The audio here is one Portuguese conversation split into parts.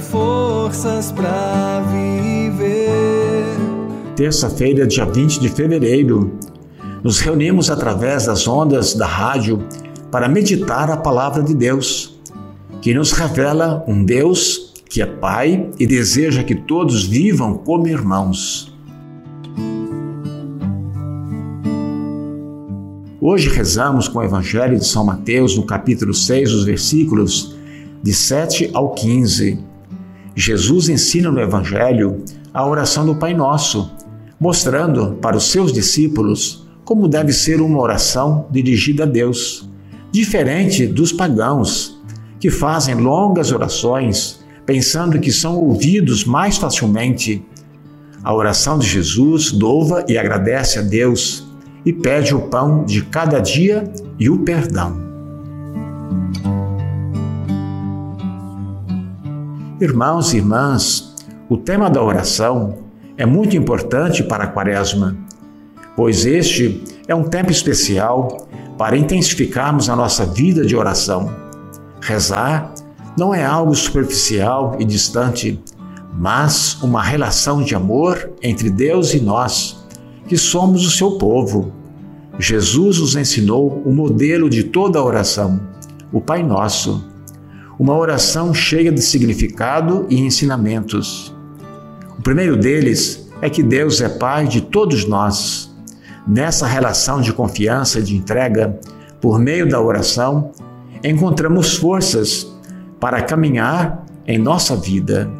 forças para viver. Terça-feira, dia 20 de fevereiro, nos reunimos através das ondas da rádio para meditar a palavra de Deus, que nos revela um Deus que é Pai e deseja que todos vivam como irmãos. Hoje rezamos com o Evangelho de São Mateus, no capítulo 6, os versículos de 7 ao 15. Jesus ensina no Evangelho a oração do Pai Nosso, mostrando para os seus discípulos como deve ser uma oração dirigida a Deus, diferente dos pagãos, que fazem longas orações pensando que são ouvidos mais facilmente. A oração de Jesus louva e agradece a Deus e pede o pão de cada dia e o perdão. Irmãos e irmãs, o tema da oração é muito importante para a Quaresma, pois este é um tempo especial para intensificarmos a nossa vida de oração. Rezar não é algo superficial e distante, mas uma relação de amor entre Deus e nós, que somos o seu povo. Jesus nos ensinou o modelo de toda a oração, o Pai Nosso. Uma oração cheia de significado e ensinamentos. O primeiro deles é que Deus é Pai de todos nós. Nessa relação de confiança e de entrega, por meio da oração, encontramos forças para caminhar em nossa vida.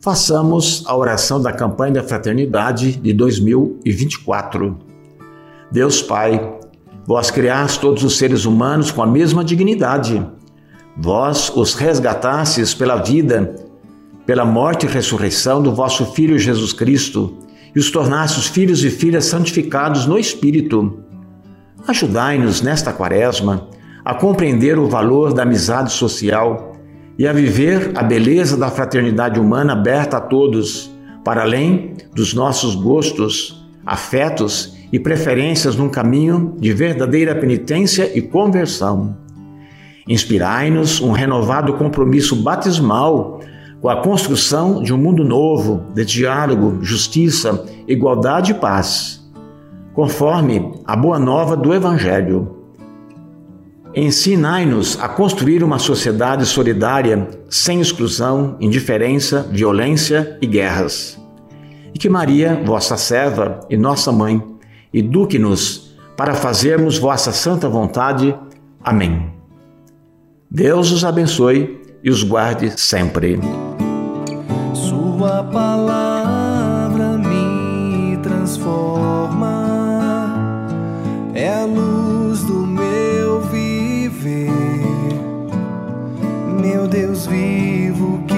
Façamos a oração da campanha da fraternidade de 2024. Deus Pai, vós criaste todos os seres humanos com a mesma dignidade. Vós os resgatastes pela vida, pela morte e ressurreição do vosso Filho Jesus Cristo e os tornastes filhos e filhas santificados no Espírito. Ajudai-nos nesta quaresma a compreender o valor da amizade social e a viver a beleza da fraternidade humana aberta a todos, para além dos nossos gostos, afetos e preferências num caminho de verdadeira penitência e conversão. Inspirai-nos um renovado compromisso batismal com a construção de um mundo novo, de diálogo, justiça, igualdade e paz, conforme a boa nova do Evangelho. Ensinai-nos a construir uma sociedade solidária, sem exclusão, indiferença, violência e guerras. E que Maria, vossa serva e nossa mãe, eduque-nos para fazermos vossa santa vontade. Amém. Deus os abençoe e os guarde sempre. Sua palavra me transforma, é a luz do meu viver. Meu Deus vivo que